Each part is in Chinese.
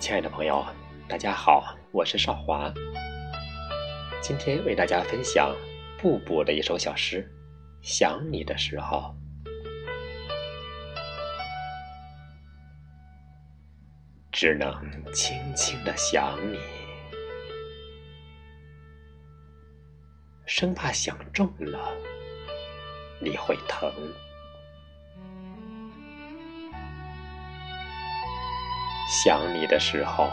亲爱的朋友，大家好，我是少华。今天为大家分享布布的一首小诗《想你的时候》，只能轻轻的想你，生怕想重了你会疼。想你的时候，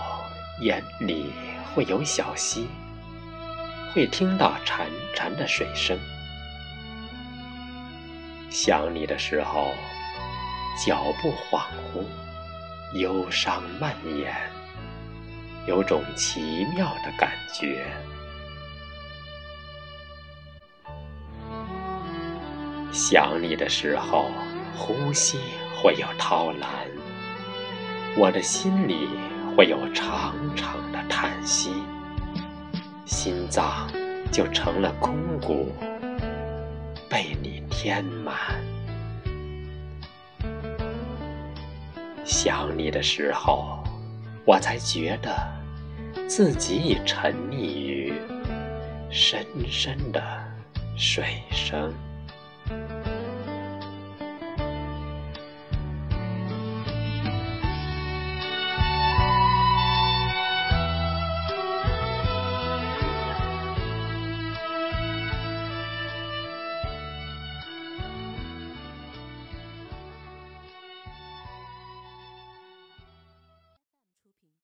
眼里会有小溪，会听到潺潺的水声。想你的时候，脚步恍惚，忧伤蔓延，有种奇妙的感觉。想你的时候，呼吸会有涛澜。我的心里会有长长的叹息，心脏就成了空谷，被你填满。想你的时候，我才觉得自己已沉溺于深深的水声。